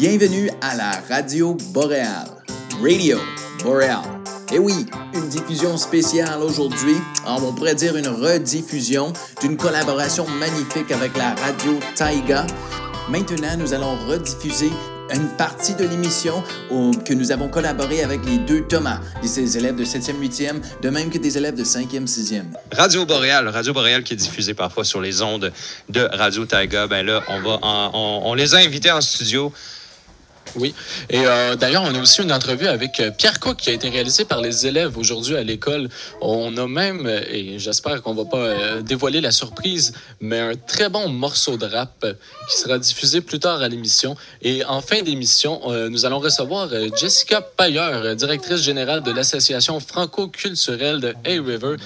Bienvenue à la Radio Boréale. Radio Boréal. Et oui, une diffusion spéciale aujourd'hui. On pourrait dire une rediffusion d'une collaboration magnifique avec la radio Taiga. Maintenant, nous allons rediffuser une partie de l'émission que nous avons collaboré avec les deux Thomas, des élèves de 7e, 8e, de même que des élèves de 5e, 6e. Radio Boréal, Radio Boréal qui est diffusée parfois sur les ondes de Radio Taiga. Ben là, on, va on les a invités en studio oui. Et euh, d'ailleurs, on a aussi une entrevue avec euh, Pierre Cook qui a été réalisée par les élèves aujourd'hui à l'école. On a même, euh, et j'espère qu'on va pas dévoiler la surprise, mais un très bon morceau de rap qui sera diffusé plus tard à l'émission. Et en fin d'émission, nous allons recevoir Jessica Payer, directrice générale de l'association franco-culturelle de A-River.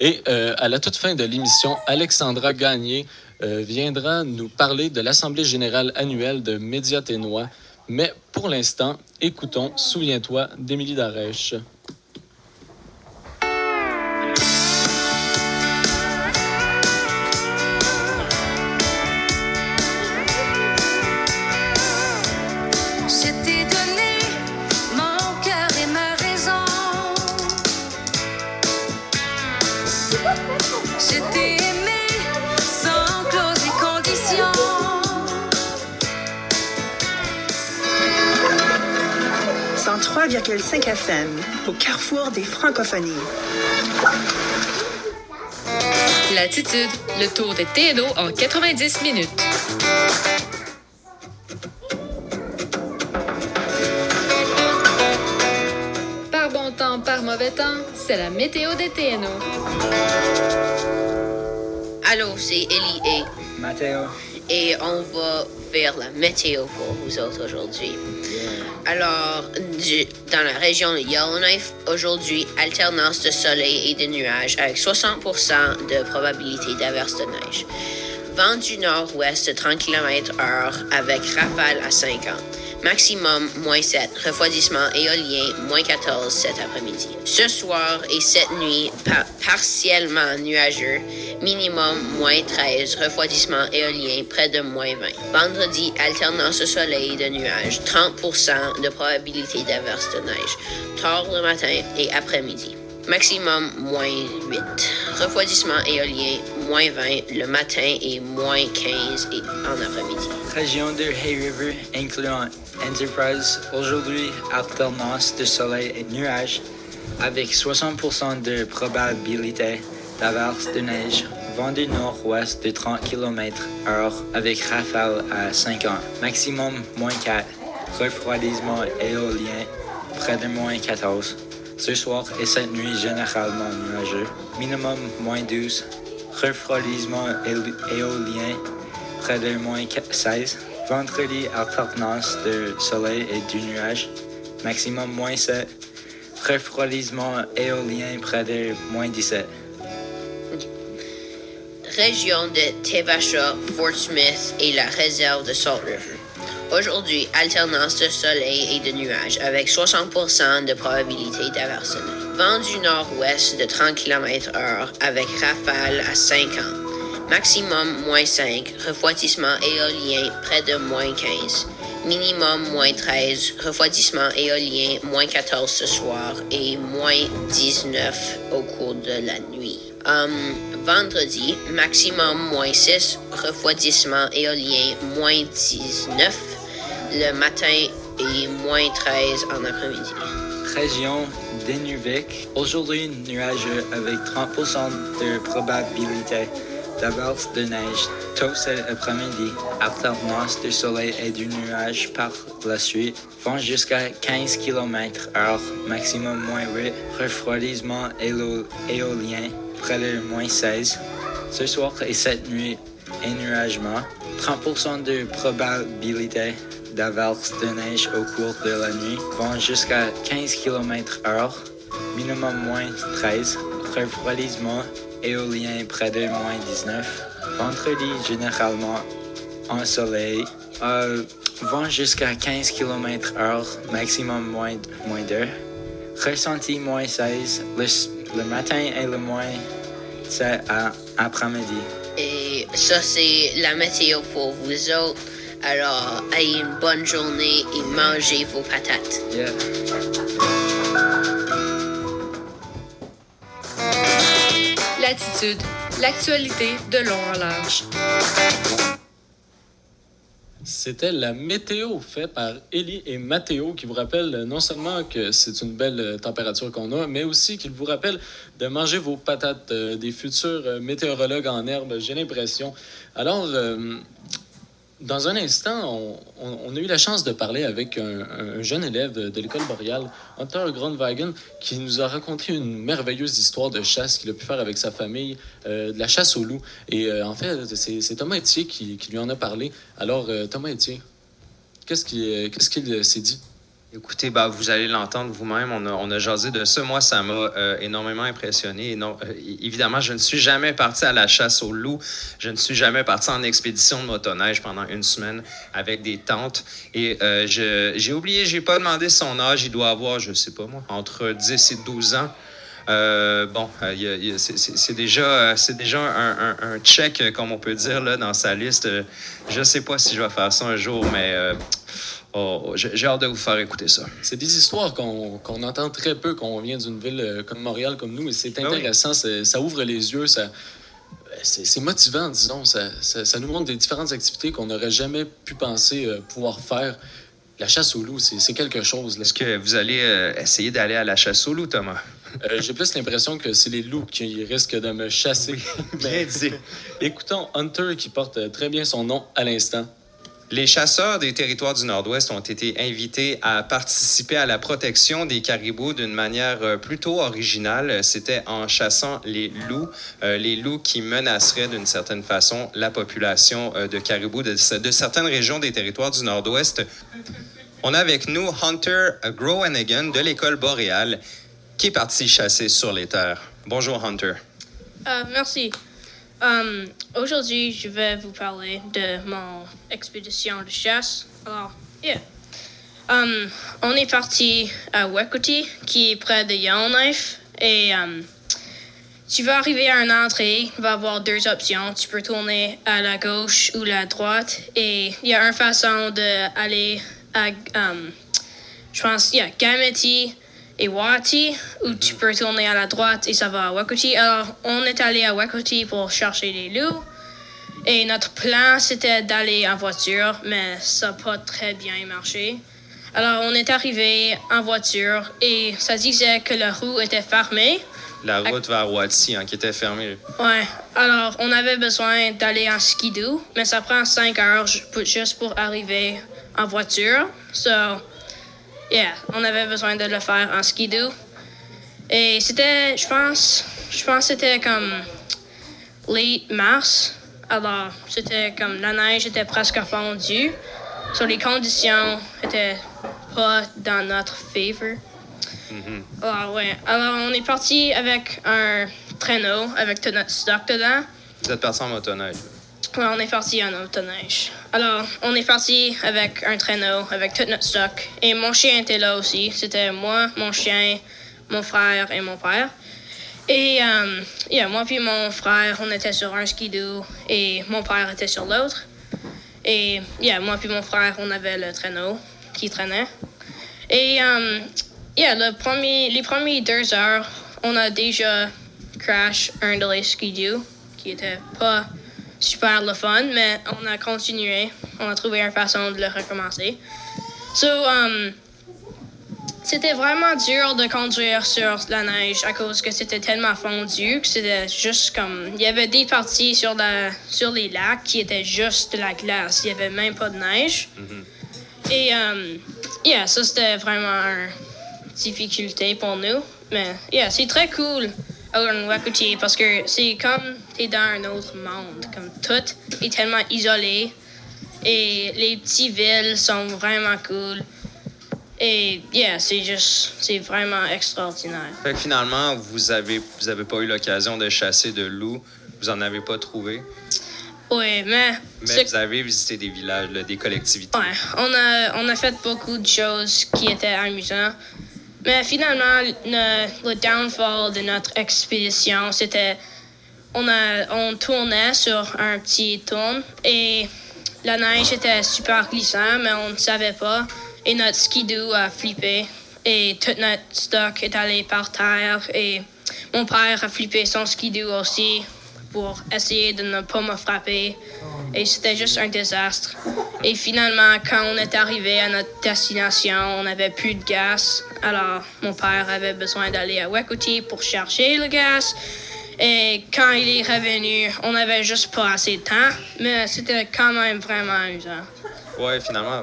Et à la toute fin de l'émission, Alexandra Gagné viendra nous parler de l'Assemblée générale annuelle de Média Ténois. Mais pour l'instant, écoutons Souviens-toi d'Émilie Darèche. FM, au carrefour des francophonies. L'attitude, le tour des TNO en 90 minutes. Par bon temps, par mauvais temps, c'est la météo des TNO. Allô, c'est Ellie et Matteo. Et on va la météo pour vous autres aujourd'hui. Alors, dans la région de Yellowknife, aujourd'hui, alternance de soleil et de nuages avec 60% de probabilité d'averse de neige. Vent du nord-ouest de 30 km/h avec rafale à 50. Maximum moins 7. Refroidissement éolien moins 14 cet après-midi. Ce soir et cette nuit, partiellement nuageux. Minimum moins 13. Refroidissement éolien près de moins 20. Vendredi, alternance de soleil de nuages. 30% de probabilité d'averse de neige. Tard le matin et après-midi. Maximum moins 8. Refroidissement éolien moins 20 le matin et moins 15 en après-midi. Région de Hay River incluant Enterprise, aujourd'hui alternance de soleil et nuages avec 60% de probabilité d'averse de neige, vent du nord-ouest de 30 km/h avec rafale à 5 ans, maximum moins 4, refroidissement éolien près de moins 14. Ce soir et cette nuit généralement nuageux, minimum moins 12, refroidissement éolien près de moins 16. Vendredi, alternance de soleil et du nuage. Maximum moins 7. Refroidissement éolien près de moins 17. Région de Tevacha, Fort Smith et la réserve de Salt River. Aujourd'hui, alternance de soleil et de nuages avec 60% de probabilité d'averse. Vent du nord-ouest de 30 km/h avec rafale à 50 Maximum moins 5, refroidissement éolien près de moins 15. Minimum moins 13, refroidissement éolien moins 14 ce soir et moins 19 au cours de la nuit. Um, vendredi, maximum moins 6, refroidissement éolien moins 19 le matin et moins 13 en après-midi. Région d'Inuvik, aujourd'hui nuageux avec 30% de probabilité d'averse de neige tôt cet après-midi, alternance de soleil et du nuage par la suite, vent jusqu'à 15 km h maximum moins 8, refroidissement éolien près de moins 16. Ce soir et cette nuit, nuagement, 30% de probabilité d'averse de neige au cours de la nuit, vent jusqu'à 15 km h minimum moins 13, refroidissement éolien près de moins 19. Vendredi, généralement ensoleillé. Euh, vent jusqu'à 15 km h maximum moins, moins 2. Ressenti moins 16, le, matin et le moins 7 après-midi. Et ça, c'est la météo pour vous autres. Alors, ayez une bonne journée et mangez vos patates. Yeah. Latitude, l'actualité de long en large. C'était la météo faite par Élie et Mathéo qui vous rappelle non seulement que c'est une belle euh, température qu'on a, mais aussi qu'il vous rappelle de manger vos patates euh, des futurs euh, météorologues en herbe, j'ai l'impression. Alors, euh, dans un instant, on, a eu la chance de parler avec un, un jeune élève de, l'école boréale, Hunter Grundwagen, qui nous a raconté une merveilleuse histoire de chasse qu'il a pu faire avec sa famille, euh, de la chasse au loup. Et euh, en fait, c'est Thomas Etier qui, lui en a parlé. Alors, euh, Thomas Etier, qu'est-ce qu'il s'est dit? Écoutez, bah, vous allez l'entendre vous-même. On a, on a jasé de ça. Moi, ça m'a euh, énormément impressionné. Euh, évidemment, je ne suis jamais parti à la chasse au loup. Je ne suis jamais parti en expédition de motoneige pendant une semaine avec des tentes. Et euh, j'ai oublié, j'ai pas demandé son âge. Il doit avoir, je sais pas moi, entre 10 et 12 ans. Bon, c'est- déjà, déjà un, un- check, comme on peut dire, là, dans sa liste. Je sais pas si je vais faire ça un jour, mais oh, j'ai j'ai hâte de vous faire écouter ça. C'est des histoires qu'on qu'on entend très peu quand on vient d'une ville euh, comme Montréal, comme nous, et c'est Ah oui. intéressant, ça ouvre les yeux, ça, c'est motivant, disons, ça, ça, ça nous montre des différentes activités qu'on n'aurait jamais pu penser euh, pouvoir faire. La chasse au loup, c'est quelque chose. Est-ce que vous allez euh, essayer d'aller à la chasse au loup, Thomas? Euh, J'ai plus l'impression que c'est les loups qui risquent de me chasser. Bien dit. Écoutons Hunter qui porte très bien son nom à l'instant. Les chasseurs des territoires du Nord-Ouest ont été invités à participer à la protection des caribous d'une manière euh, plutôt originale. C'était en chassant les loups, euh, les loups qui menaceraient d'une certaine façon la population euh, de caribous de, certaines régions des territoires du Nord-Ouest. On a avec nous Hunter Groenhagen de l'école boréale qui est parti chasser sur les terres. Bonjour Hunter. Merci. Um, Aujourd'hui, je vais vous parler de mon expédition de chasse. Alors, yeah. Um, on est parti à Wekoti, qui est près de Yellowknife. Et um, tu vas arriver à une entrée, il va y avoir deux options. Tu peux tourner à la gauche ou la droite. Et il y a une façon d'aller à, je pense, yeah, Gameti et Wati, où tu peux tourner à la droite et ça va à Wakoti. Alors, on est allé à Wakoti pour chercher les loups. Et notre plan, c'était d'aller en voiture, mais ça n'a pas très bien marché. Alors, on est arrivé en voiture et ça disait que la roue était fermée. La route vers Watsi, hein, qui était fermée. Ouais, alors on avait besoin d'aller en skidoo, mais ça prend 5 heures juste pour arriver en voiture. So, yeah, on avait besoin de le faire en skidoo. Et c'était, je pense, je pense que c'était comme late mars. Alors, c'était comme la neige était presque fondue. So, les conditions étaient pas dans notre favor. Alors, ouais. Alors, on est parti avec un traîneau avec tout notre stock dedans. Vous êtes parti en motoneige. On est parti en motoneige. Alors, on est parti avec un traîneau avec tout notre stock. Et mon chien était là aussi. C'était moi, mon chien, mon frère et mon père. Et euh, yeah, moi puis mon frère, on était sur un skidoo et mon père était sur l'autre. Et yeah, moi puis mon frère, on avait le traîneau qui traînait. Et euh, yeah, les premières deux heures, on a déjà crash un de les skidoo qui était pas super le fun, mais on a continué. On a trouvé une façon de le recommencer. So, um, c'était vraiment dur de conduire sur la neige à cause que c'était tellement fondu que c'était juste comme. Il y avait des parties sur, la, sur les lacs qui étaient juste de la glace. Il n'y avait même pas de neige. Et, um, yeah, ça c'était vraiment une difficulté pour nous. Mais, yeah, c'est très cool en Wakuti parce que c'est comme t'es dans un autre monde. Comme tout est tellement isolé. Et les petites villes sont vraiment cool. Et, yeah, c'est juste, c'est vraiment extraordinaire. Fait que finalement, vous avez, vous avez pas eu l'occasion de chasser de loups. Vous en avez pas trouvé? Oui, mais. Mais vous avez visité des villages, là, des collectivités. Ouais, on a, on a fait beaucoup de choses qui étaient amusantes. Mais finalement, le, le downfall de notre expédition, c'était. On, a, on tournait sur un petit tourne et la neige était super glissante, mais on ne savait pas. Et notre skidoo a flippé. Et tout notre stock est allé par terre. Et mon père a flippé son skidoo aussi pour essayer de ne pas me frapper. Et c'était juste un désastre. Et finalement, quand on est arrivé à notre destination, on n'avait plus de gaz. Alors, mon père avait besoin d'aller à Wekoti pour chercher le gaz. Et quand il est revenu, on n'avait juste pas assez de temps, mais c'était quand même vraiment amusant. Ouais, finalement,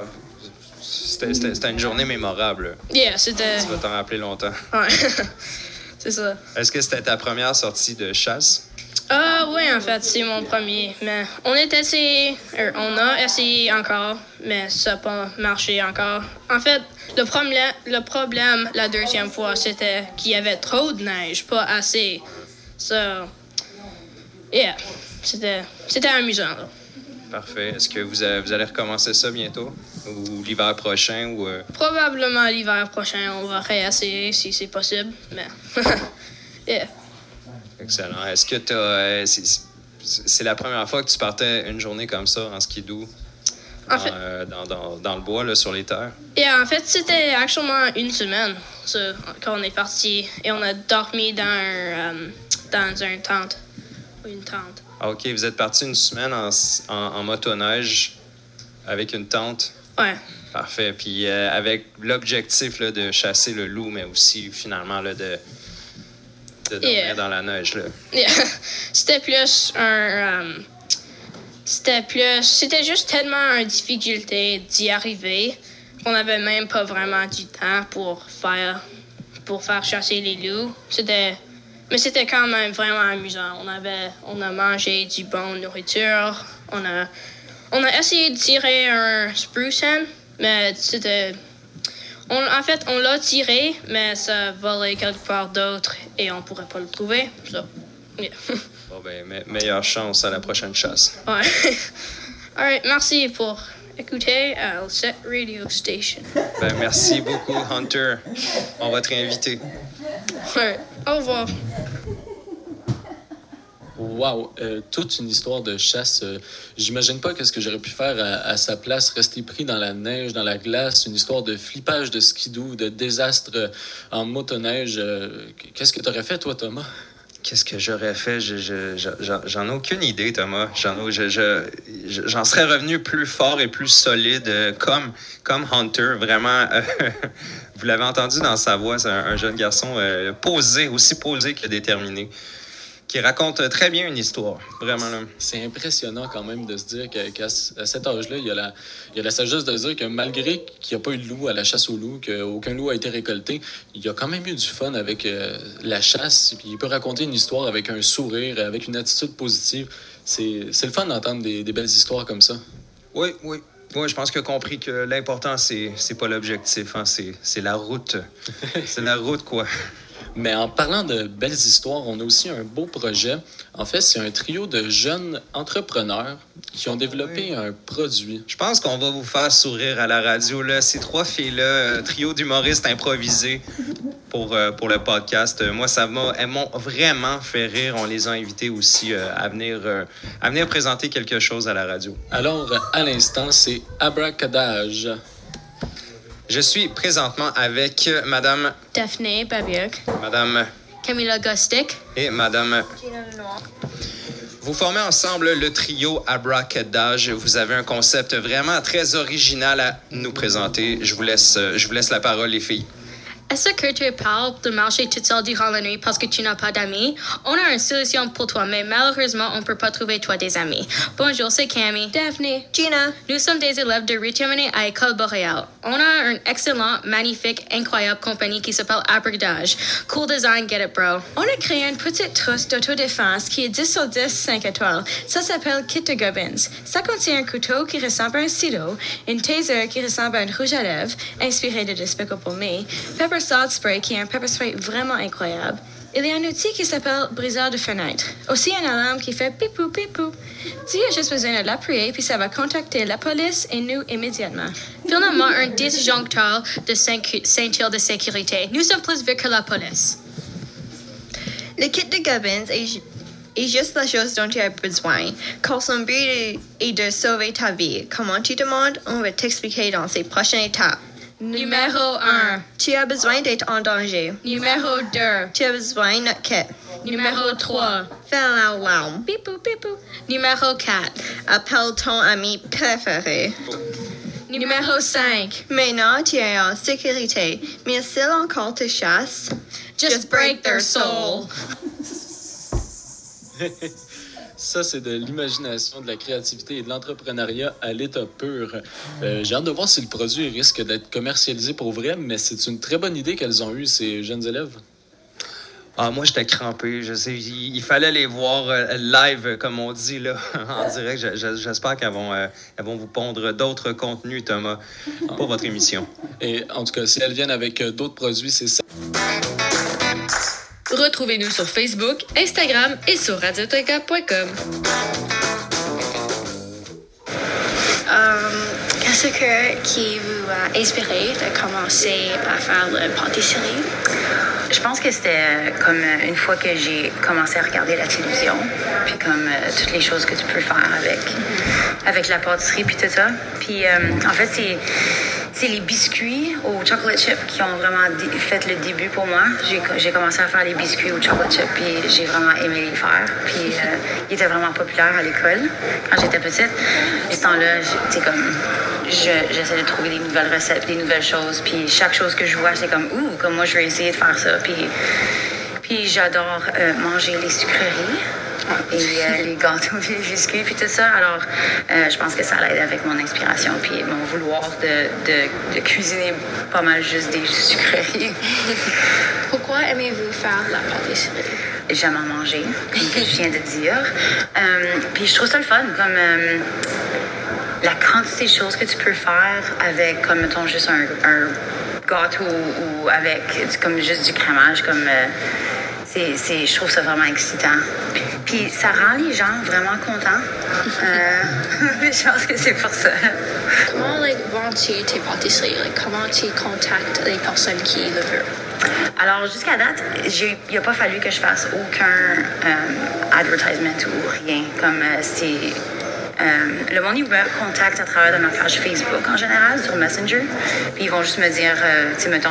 c'était une journée mémorable. Yeah, c'était. Tu vas t'en rappeler longtemps. Ouais. c'est ça. Est-ce que c'était ta première sortie de chasse? Ah, oui, en fait, c'est mon premier. Mais on est essayé. euh, on a essayé encore, mais ça n'a pas marché encore. En fait, le problème, le problème la deuxième fois, c'était qu'il y avait trop de neige, pas assez. So, yeah, c'était c'était amusant. là. Parfait. Est-ce que vous, avez- vous allez recommencer ça bientôt? Ou l'hiver prochain? Ou, euh, Probablement l'hiver prochain, on va réessayer si c'est possible. Mais, yeah. Excellent. Est-ce que tu as. c'est c'est la première fois que tu partais une journée comme ça en skidoo? En Dans, fait- euh, dans, dans- dans le bois, là, sur les terres? Et en fait, c'était actuellement une semaine ça, quand on est parti et on a dormi dans un, euh, dans un tente. Une tente. Ah, OK, vous êtes parti une semaine en, en, en motoneige avec une tente? Ouais. Parfait. Puis euh, avec l'objectif de chasser le loup, mais aussi finalement là, de, de dormir Yeah. dans la neige. Là. Yeah. C'était plus un. C'était plus. C'était juste tellement une difficulté d'y arriver qu'on n'avait même pas vraiment du temps pour faire, pour faire chasser les loups. C'était. Mais c'était quand même vraiment amusant. On, avait, on a mangé du bon nourriture. On a, on a essayé de tirer un spruce hen, mais c'était. On, en fait, on l'a tiré, mais ça volait quelque part d'autre et on pourrait pas le trouver. Bon, ben, me- meilleure chance à la prochaine chasse. Ouais. Alright, merci pour écouter à cette radio station. Ben, merci beaucoup, Hunter. On va te réinviter. Alright, au revoir. Wow, euh, toute une histoire de chasse. euh, J'imagine pas qu'est-ce que j'aurais pu faire à, à sa place, rester pris dans la neige, dans la glace, une histoire de flippage de skidoo, de désastre euh, en motoneige. euh, Qu'est-ce que tu aurais fait, toi, Thomas? Qu'est-ce que j'aurais fait? Je- je- je- j'en- J'en ai aucune idée, Thomas. J'en ai- je- je- je- j'en serais revenu plus fort et plus solide, euh, comme, comme Hunter. Vraiment, euh, vous l'avez entendu dans sa voix, c'est un, un jeune garçon euh, posé, aussi posé que déterminé, qui raconte très bien une histoire. Vraiment. C'est impressionnant quand même de se dire qu'à cet âge-là, il y, a la, il y a la sagesse de se dire que malgré qu'il n'y a pas eu de loup à la chasse au loup, qu'aucun loup a été récolté, il y a quand même eu du fun avec euh, la chasse. Puis il peut raconter une histoire avec un sourire, avec une attitude positive. C'est le fun d'entendre des, des belles histoires comme ça. Oui, oui. Oui, je pense qu'il a compris que l'important, c'est, pas l'objectif, hein, c'est la route. c'est la route, quoi. Mais en parlant de belles histoires, on a aussi un beau projet. En fait, c'est un trio de jeunes entrepreneurs qui ont développé un produit. Je pense qu'on va vous faire sourire à la radio. Là. Ces trois filles-là, euh, trio d'humoristes improvisés pour, euh, pour le podcast. Euh, moi, ça m'a, elles m'ont vraiment fait rire. On les a invités aussi euh, à, venir, euh, à venir présenter quelque chose à la radio. Alors, à l'instant, c'est Abracadage. Je suis présentement avec euh, Madame, Daphné Babiak. Madame Camilla Gostic. et Madame. Vous formez ensemble le trio Abracadage. Vous avez un concept vraiment très original à nous présenter. Je vous laisse, euh, je vous laisse la parole, les filles. Est-ce que tu parles de marcher toute seule durant la nuit parce que tu n'as pas d'amis? On a une solution pour toi, mais malheureusement, on ne peut pas trouver toi des amis. Bonjour, c'est Cammy. Daphne, Gina, Nous sommes des élèves de Riterminé à École Boréale. On a une excellente, magnifique, incroyable compagnie qui s'appelle Abordage. Cool design, get it, bro. on a créé une petite trousse d'autodéfense qui est 10 sur 10, 5 étoiles. Ça s'appelle Kit de Gubbins. Ça contient un couteau qui ressemble à un stylo, une taser qui ressemble à une rouge à lèvres, inspiré de Despicable Me, pepper salt spray qui est un pepper spray vraiment incroyable. Il y a un outil qui s'appelle briseur de fenêtre. Aussi un alarme qui fait pipou pipou. Tu as juste besoin de l'appuyer puis ça va contacter la police et nous immédiatement. Finalement, un disjoncteur de ceinture de sécurité. Nous sommes plus vite que la police. Le kit de Gubbins est, est juste la chose dont tu as besoin. Quand son but est de sauver ta vie, comment tu demandes, on va t'expliquer dans ces prochaines étapes. Numéro 1. Tu as besoin d'être en danger. Numéro 2. Tu as besoin de kit. Numéro 3. Fais l'alarme. Bipou, bipou. Numéro 4. Appelle ton ami préféré. Numéro 5. Maintenant, tu es en sécurité. Mais s'ils encore te chassent, Just break their soul. Ça, c'est de l'imagination, de la créativité et de l'entrepreneuriat à l'état pur. Euh, J'ai hâte de voir si le produit risque d'être commercialisé pour vrai, mais c'est une très bonne idée qu'elles ont eue, ces jeunes élèves. Ah, moi, j'étais crampé. Je sais, il, il fallait les voir euh, live, comme on dit, là, en direct. Je- je- J'espère qu'elles vont, euh, elles vont vous pondre d'autres contenus, Thomas, pour votre émission. Et en tout cas, si elles viennent avec d'autres produits, c'est ça. Retrouvez-nous sur Facebook, Instagram et sur radiotoga.com. Euh, Qu'est-ce que, qui vous a inspiré de commencer à faire la pâtisserie? Je pense que c'était euh, comme euh, une fois que j'ai commencé à regarder la télévision, puis comme euh, toutes les choses que tu peux faire avec, avec la pâtisserie, puis tout ça. Puis euh, en fait, c'est, c'est les biscuits au chocolate chip qui ont vraiment fait le début pour moi. J'ai, co- j'ai commencé à faire les biscuits au chocolate chip, puis j'ai vraiment aimé les faire. Puis euh, ils étaient vraiment populaires à l'école quand j'étais petite. Et ce temps-là, sais, comme je- j'essaie de trouver des nouvelles recettes, des nouvelles choses. Puis chaque chose que je vois, c'est comme, ouh, comme moi, je vais essayer de faire ça. Puis, puis j'adore euh, manger les sucreries et euh, les gâteaux, puis les biscuits, puis tout ça. Alors, euh, je pense que ça l'aide avec mon inspiration, puis mon vouloir de, de, de cuisiner pas mal juste des sucreries. Pourquoi aimez-vous faire la pâtisserie? J'aime en manger, comme je viens de dire. Euh, puis je trouve ça le fun, comme la quantité de choses que tu peux faire avec, comme mettons, juste un, un gâteau ou avec comme juste du crémage, comme euh, c'est, c'est, je trouve ça vraiment excitant. Puis, puis ça rend les gens vraiment contents. Euh, je pense que c'est pour ça. Comment like, vends-tu tes pâtisseries? Like, comment tu contactes les personnes qui le veulent? Alors, jusqu'à date, il n'a pas fallu que je fasse aucun euh, advertisement ou rien. Comme euh, c'est. euh, le monde, il me contacte à travers de ma page Facebook en général, sur Messenger. Puis ils vont juste me dire, tu sais, mettons,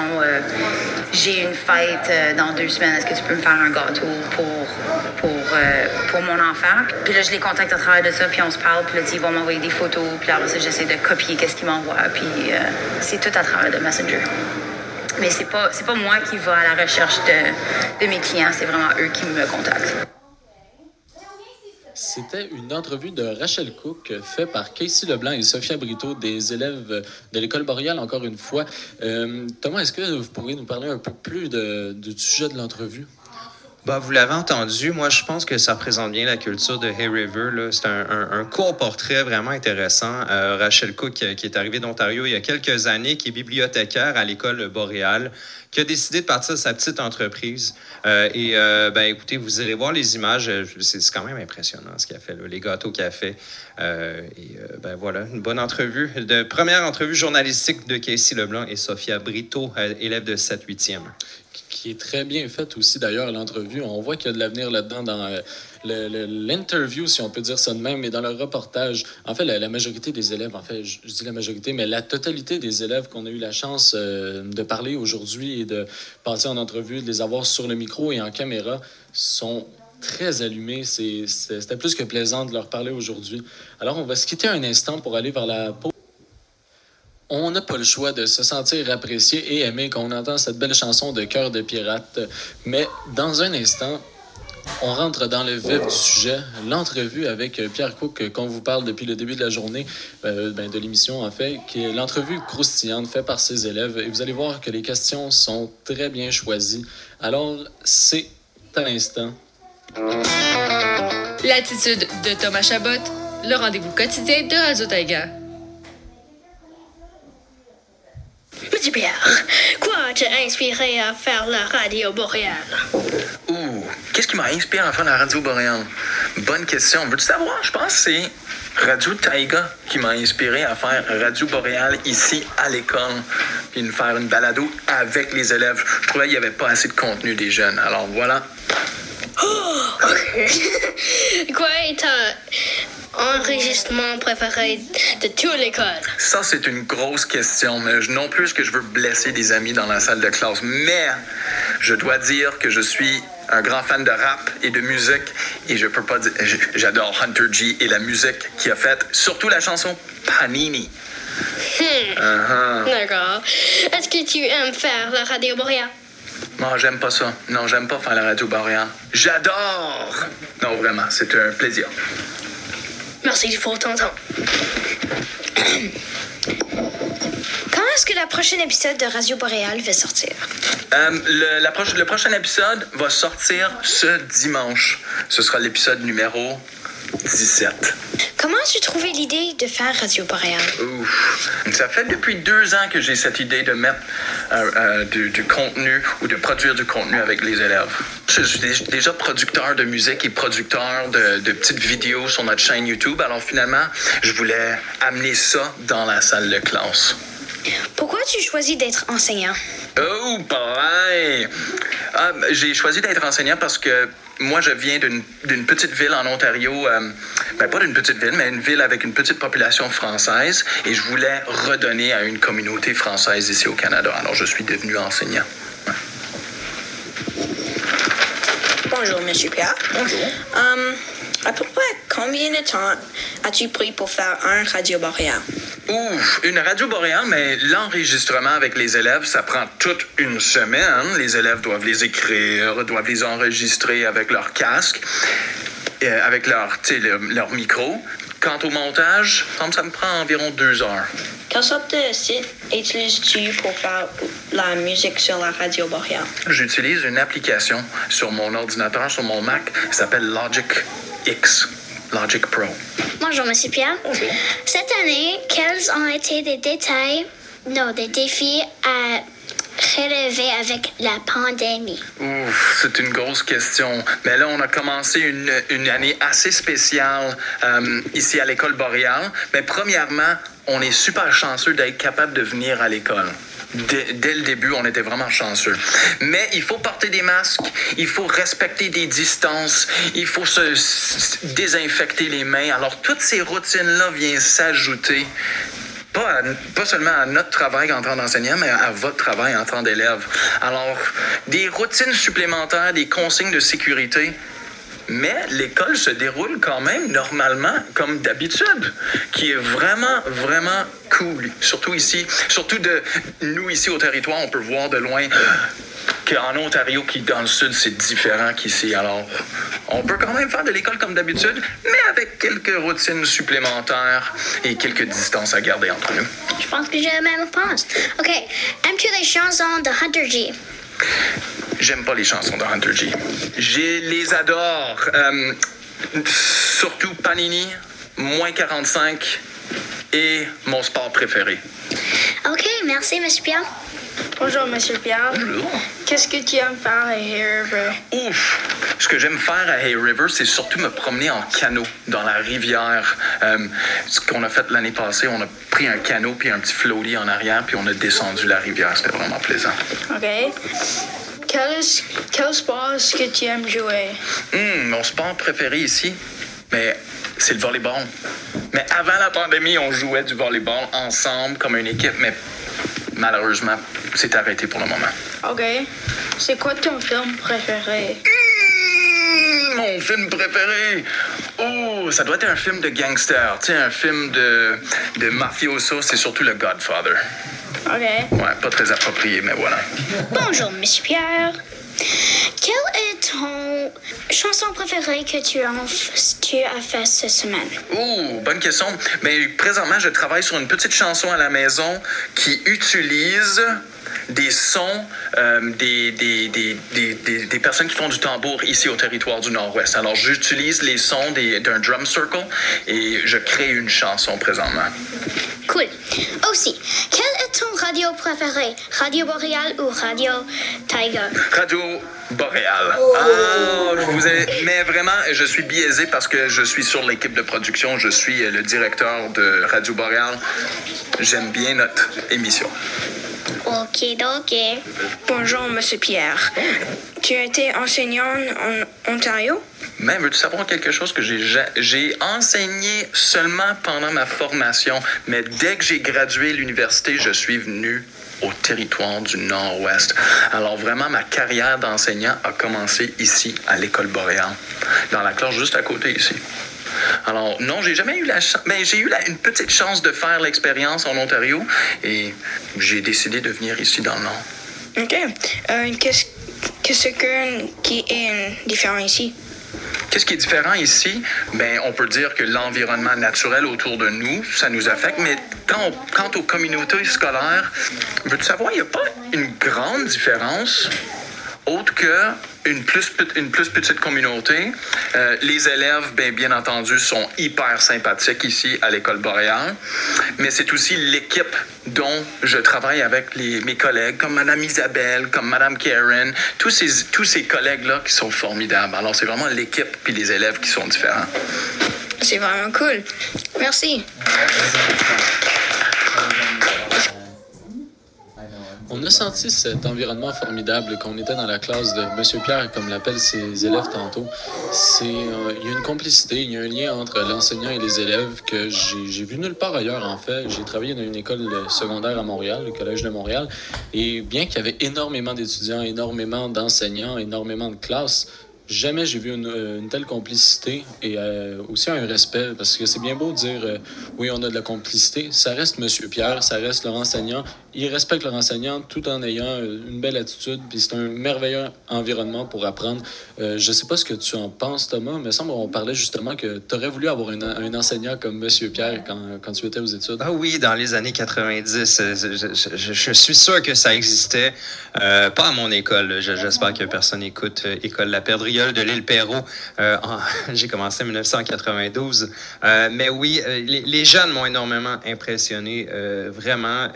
j'ai une fête euh, dans deux semaines, est-ce que tu peux me faire un gâteau pour, pour, euh, pour mon enfant? Puis là, je les contacte à travers de ça, puis on se parle, puis là, ils vont m'envoyer des photos, puis là, ça, j'essaie de copier qu'est-ce qu'ils m'envoient, puis euh, c'est tout à travers de Messenger. Mais c'est pas c'est pas moi qui va à la recherche de, de mes clients, c'est vraiment eux qui me contactent. C'était une entrevue de Rachel Cook faite par Casey Leblanc et Sophia Brito, des élèves de l'École boréale, encore une fois. Euh, Thomas, est-ce que vous pourriez nous parler un peu plus du sujet de l'entrevue? Bah, vous l'avez entendu, moi je pense que ça représente bien la culture de Hay River. C'est un, un- court portrait vraiment intéressant. Euh, Rachel Cook, qui qui est arrivée d'Ontario il y a quelques années, qui est bibliothécaire à l'école boréale, qui a décidé de partir de sa petite entreprise. Euh, et euh, ben, écoutez, vous irez voir les images. euh, C'est quand même impressionnant ce qu'elle a fait, les gâteaux qu'elle a fait. Euh, et euh, ben voilà, une bonne entrevue. De première entrevue journalistique de Casey Leblanc et Sophia Brito, euh, élève de 7-8e. Qui est très bien faite aussi d'ailleurs, l'entrevue. On voit qu'il y a de l'avenir là-dedans dans euh, l'interview, si on peut dire ça de même, mais dans le reportage. En fait, la, majorité des élèves, en fait, je, dis la majorité, mais la totalité des élèves qu'on a eu la chance euh, de parler aujourd'hui et de passer en entrevue, de les avoir sur le micro et en caméra, sont très allumés. C'était plus que plaisant de leur parler aujourd'hui. Alors, on va se quitter un instant pour aller vers la. On n'a pas le choix de se sentir apprécié et aimé quand on entend cette belle chanson de Cœur de pirate. Mais dans un instant, on rentre dans le vif du sujet, l'entrevue avec Pierre Cook qu'on vous parle depuis le début de la journée, euh, ben, de l'émission en fait, qui est l'entrevue croustillante faite par ses élèves. Et vous allez voir que les questions sont très bien choisies. Alors, c'est à l'instant. L'attitude de Thomas Chabot, le rendez-vous quotidien de Radio. Petit Pierre, quoi t'a inspiré à faire la radio boréale? Ouh, qu'est-ce qui m'a inspiré à faire la radio boréale? Bonne question. Veux-tu savoir? Je pense que c'est Radio Taiga qui m'a inspiré à faire Radio boréale ici à l'école, puis de faire une balado avec les élèves. Je trouvais qu'il n'y avait pas assez de contenu des jeunes. Alors voilà. Oh, Quoi est ton enregistrement préféré de toute l'école? Ça, c'est une grosse question. Mais je- non plus que je veux blesser des amis dans la salle de classe. Mais je dois dire que je suis un grand fan de rap et de musique. Et je peux pas dire. J'adore Hunter G et la musique qu'il a faite. Surtout la chanson Panini. Hmm. Uh-huh. D'accord. Est-ce que tu aimes faire la radio boréale? Non, j'aime pas ça. Non, j'aime pas faire la radio boréale. J'adore! Non, vraiment, c'est un plaisir. Merci pour ton temps. Quand est-ce que la prochaine épisode de Radio Boréal va sortir? Euh, le, la proche- le prochain épisode va sortir ce dimanche. Ce sera l'épisode numéro 17. Comment as-tu trouvé l'idée de faire Radio Boréal? Ouf. Ça fait depuis deux ans que j'ai cette idée de mettre euh, euh, du, du contenu ou de produire du contenu avec les élèves. Je suis dé- déjà producteur de musique et producteur de, de petites vidéos sur notre chaîne YouTube. Alors finalement, je voulais amener ça dans la salle de classe. Pourquoi as-tu choisi d'être enseignant? Oh, pareil! Ah, j'ai choisi d'être enseignant parce que moi, je viens d'une petite ville en Ontario, euh, ben, pas d'une petite ville, mais une ville avec une petite population française, et je voulais redonner à une communauté française ici au Canada. Alors, je suis devenu enseignant. Bonjour, Monsieur Pierre. Bonjour. Hum, à peu près combien de temps as-tu pris pour faire un radio boréal? Ouf, une radio boréale, mais l'enregistrement avec les élèves, ça prend toute une semaine. Les élèves doivent les écrire, doivent les enregistrer avec leur casque, euh, avec leur, tu sais, le- leur micro. Quant au montage, ça me- ça me prend environ deux heures. Quelle sorte de site utilises-tu pour faire la musique sur la radio boréale? J'utilise une application sur mon ordinateur, sur mon Mac, qui s'appelle Logic X, Logic Pro. Bonjour, Monsieur Pierre. Cette année, quels ont été des détails, non, des défis à relever avec la pandémie? Ouf, c'est une grosse question. Mais là, on a commencé une, une année assez spéciale euh, ici à l'école boréale. Mais premièrement, on est super chanceux d'être capable de venir à l'école. Dès, le début, on était vraiment chanceux. Mais il faut porter des masques, il faut respecter des distances, il faut se, désinfecter les mains. Alors, toutes ces routines-là viennent s'ajouter pas, pas seulement à notre travail en tant d'enseignant, mais à votre travail en tant d'élève. Alors, des routines supplémentaires, des consignes de sécurité, mais l'école se déroule quand même normalement comme d'habitude, qui est vraiment, vraiment cool. Surtout ici, surtout de nous ici au territoire, on peut voir de loin qu'en Ontario, qui dans le sud, c'est différent qu'ici. Alors, on peut quand même faire de l'école comme d'habitude, mais avec quelques routines supplémentaires et quelques distances à garder entre nous. Je pense que j'ai la même réponse. OK. Aimes-tu les chansons de Hunter G? J'aime pas les chansons de Hunter G. Je les adore. Euh, surtout Panini, moins 45 et mon sport préféré. OK, merci, Monsieur Pierre. Bonjour, Monsieur Pierre. Bonjour. Qu'est-ce que tu aimes faire à Hay River? Ouf! Ce que j'aime faire à Hay River, c'est surtout me promener en canot dans la rivière. Euh, ce qu'on a fait l'année passée, on a pris un canot puis un petit floaty en arrière, puis on a descendu la rivière. C'était vraiment plaisant. OK. Quel, quel sport est-ce que tu aimes jouer? Hum, mon sport préféré ici, mais c'est le volleyball. Mais avant la pandémie, on jouait du volleyball ensemble comme une équipe, mais malheureusement, c'est arrêté pour le moment. OK. C'est quoi ton film préféré? Hum, mon film préféré! Oh, ça doit être un film de gangster. Tu sais, un film de, de mafioso, c'est surtout le Godfather. OK. Ouais, pas très approprié, mais voilà. Bonjour, Monsieur Pierre. Quelle est ton chanson préférée que tu as, tu as fait cette semaine? Oh, bonne question. Mais présentement, je travaille sur une petite chanson à la maison qui utilise des sons euh, des, des, des, des, personnes qui font du tambour ici au territoire du Nord-Ouest. Alors, j'utilise les sons d'un drum circle et je crée une chanson présentement. Cool. Aussi, quel est ton radio préféré? Radio Boréal ou Radio Tiger? Radio Boréal. Ah, je vous ai... Mais vraiment, je suis biaisé parce que je suis sur l'équipe de production. Je suis le directeur de Radio Boréal. J'aime bien notre émission. Ok, ok. Bonjour, Monsieur Pierre. Tu as été enseignant en Ontario? Mais veux-tu savoir quelque chose que j'ai ja- j'ai enseigné seulement pendant ma formation, mais dès que j'ai gradué l'université, je suis venu au territoire du Nord-Ouest. Alors vraiment, ma carrière d'enseignant a commencé ici, à l'école boréale, dans la classe juste à côté ici. Alors, non, j'ai jamais eu la chance. Mais j'ai eu la- une petite chance de faire l'expérience en Ontario et j'ai décidé de venir ici dans le Nord. OK. Euh, Qu'est-ce qu'est-ce que qui est différent ici? Qu'est-ce qui est différent ici? Ben, on peut dire que l'environnement naturel autour de nous, ça nous affecte, mais on- quant aux communautés scolaires, veux-tu savoir, il n'y a pas une grande différence? Autre que une plus, petite communauté. Euh, les élèves, ben, bien entendu, sont hyper sympathiques ici à l'école boréale, mais c'est aussi l'équipe dont je travaille avec mes collègues, comme Madame Isabelle, comme Madame Karen, tous ces, tous ces collègues-là qui sont formidables. Alors, c'est vraiment l'équipe puis les élèves qui sont différents. C'est vraiment cool. Merci. On a senti cet environnement formidable quand on était dans la classe de Monsieur Pierre, comme l'appellent ses élèves tantôt. C'est, euh, il y a une complicité, il y a un lien entre l'enseignant et les élèves que j'ai, vu nulle part ailleurs en fait. J'ai travaillé dans une école secondaire à Montréal, le Collège de Montréal, et bien qu'il y avait énormément d'étudiants, énormément d'enseignants, énormément de classes, Jamais j'ai vu une, euh, telle complicité et euh, aussi un respect, parce que c'est bien beau de dire oui, on a de la complicité. Ça reste Monsieur Pierre, ça reste leur enseignant. Il respecte leur enseignant tout en ayant euh, une belle attitude, puis c'est un merveilleux environnement pour apprendre. Euh, je sais pas ce que tu en penses, Thomas, mais semble qu'on parlait justement que tu aurais voulu avoir un, enseignant comme Monsieur Pierre quand, tu étais aux études. Ah oui, dans les années 90, euh, je, suis sûr que ça existait. Euh, pas à mon école. Je- J'espère que personne écoute École La Perdriole de l'île Perrault. J'ai commencé en 1992. Euh, mais oui, les, jeunes m'ont énormément impressionné, vraiment.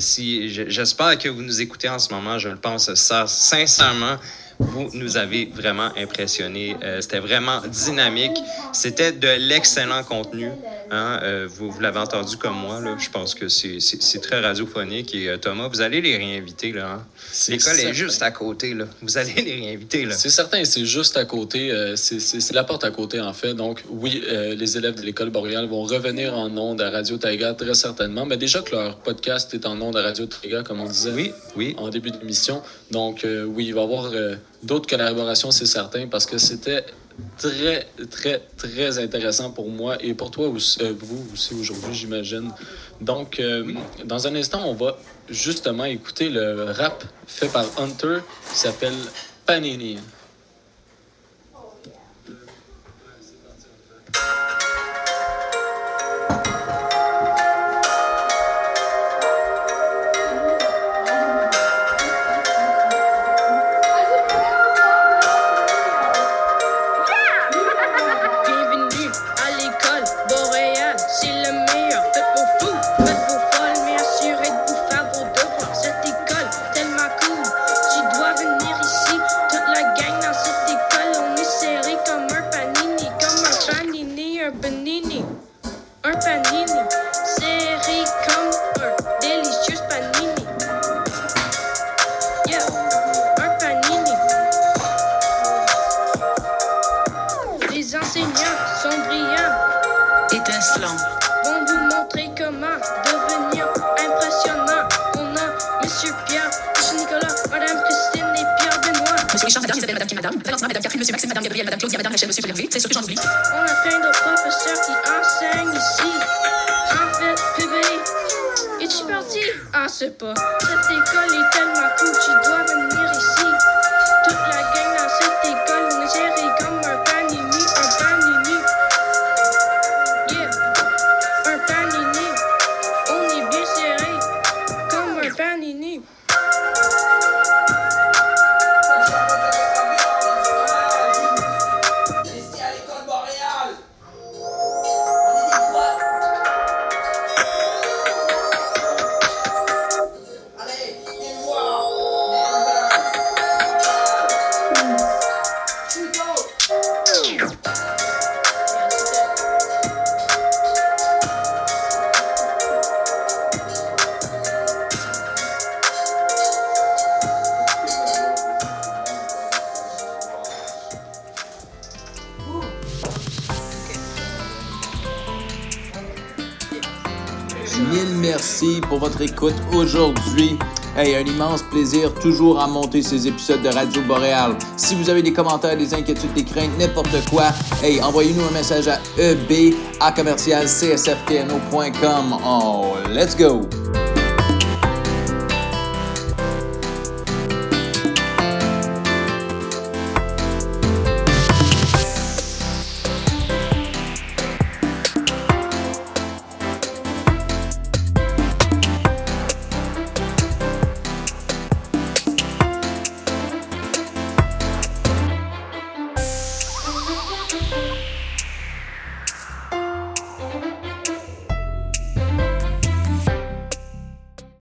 Si je- j'espère que vous nous écoutez en ce moment, je le pense ça sincèrement. Vous nous avez vraiment impressionnés. Euh, C'était vraiment dynamique. C'était de l'excellent contenu. hein. Euh, vous vous l'avez entendu comme moi. Là. Je pense que c'est- c'est c'est très radiophonique. Et euh, Thomas, vous allez les réinviter. là, hein. L'école certain. est juste à côté. Là. Vous allez les réinviter. Là. C'est certain, c'est juste à côté. c'est- la porte à côté, en fait. Donc, oui, les élèves de l'école boréale vont revenir en ondes à Radio Taïga très certainement. Mais déjà que leur podcast est en ondes à Radio Taïga, comme on disait oui, oui. en début de l'émission. Donc, oui, il va y avoir d'autres collaborations, c'est certain, parce que c'était très, très, très intéressant pour moi et pour toi aussi, euh, vous aussi aujourd'hui, j'imagine. Donc, euh, dans un instant, on va justement écouter le rap fait par Hunter qui s'appelle Panini. Madame Isabelle, Madame Madame. Valentin, Madame Catherine, Monsieur Maxime, Madame Gabrielle, Madame Claudia, Madame Rachel, Monsieur. C'est sûr que j'en oublie. On a de professeurs qui enseignent ici. En fait, bébé, es-tu parti? Ah, c'est pas. Cette école est tellement cool, tu dois venir ici. Pour votre écoute aujourd'hui. Hey, un immense plaisir toujours à monter ces épisodes de Radio Boréal. Si vous avez des commentaires, des inquiétudes, des craintes, n'importe quoi, hey, envoyez-nous un message à eb à commercial csftno.com. Oh, let's go!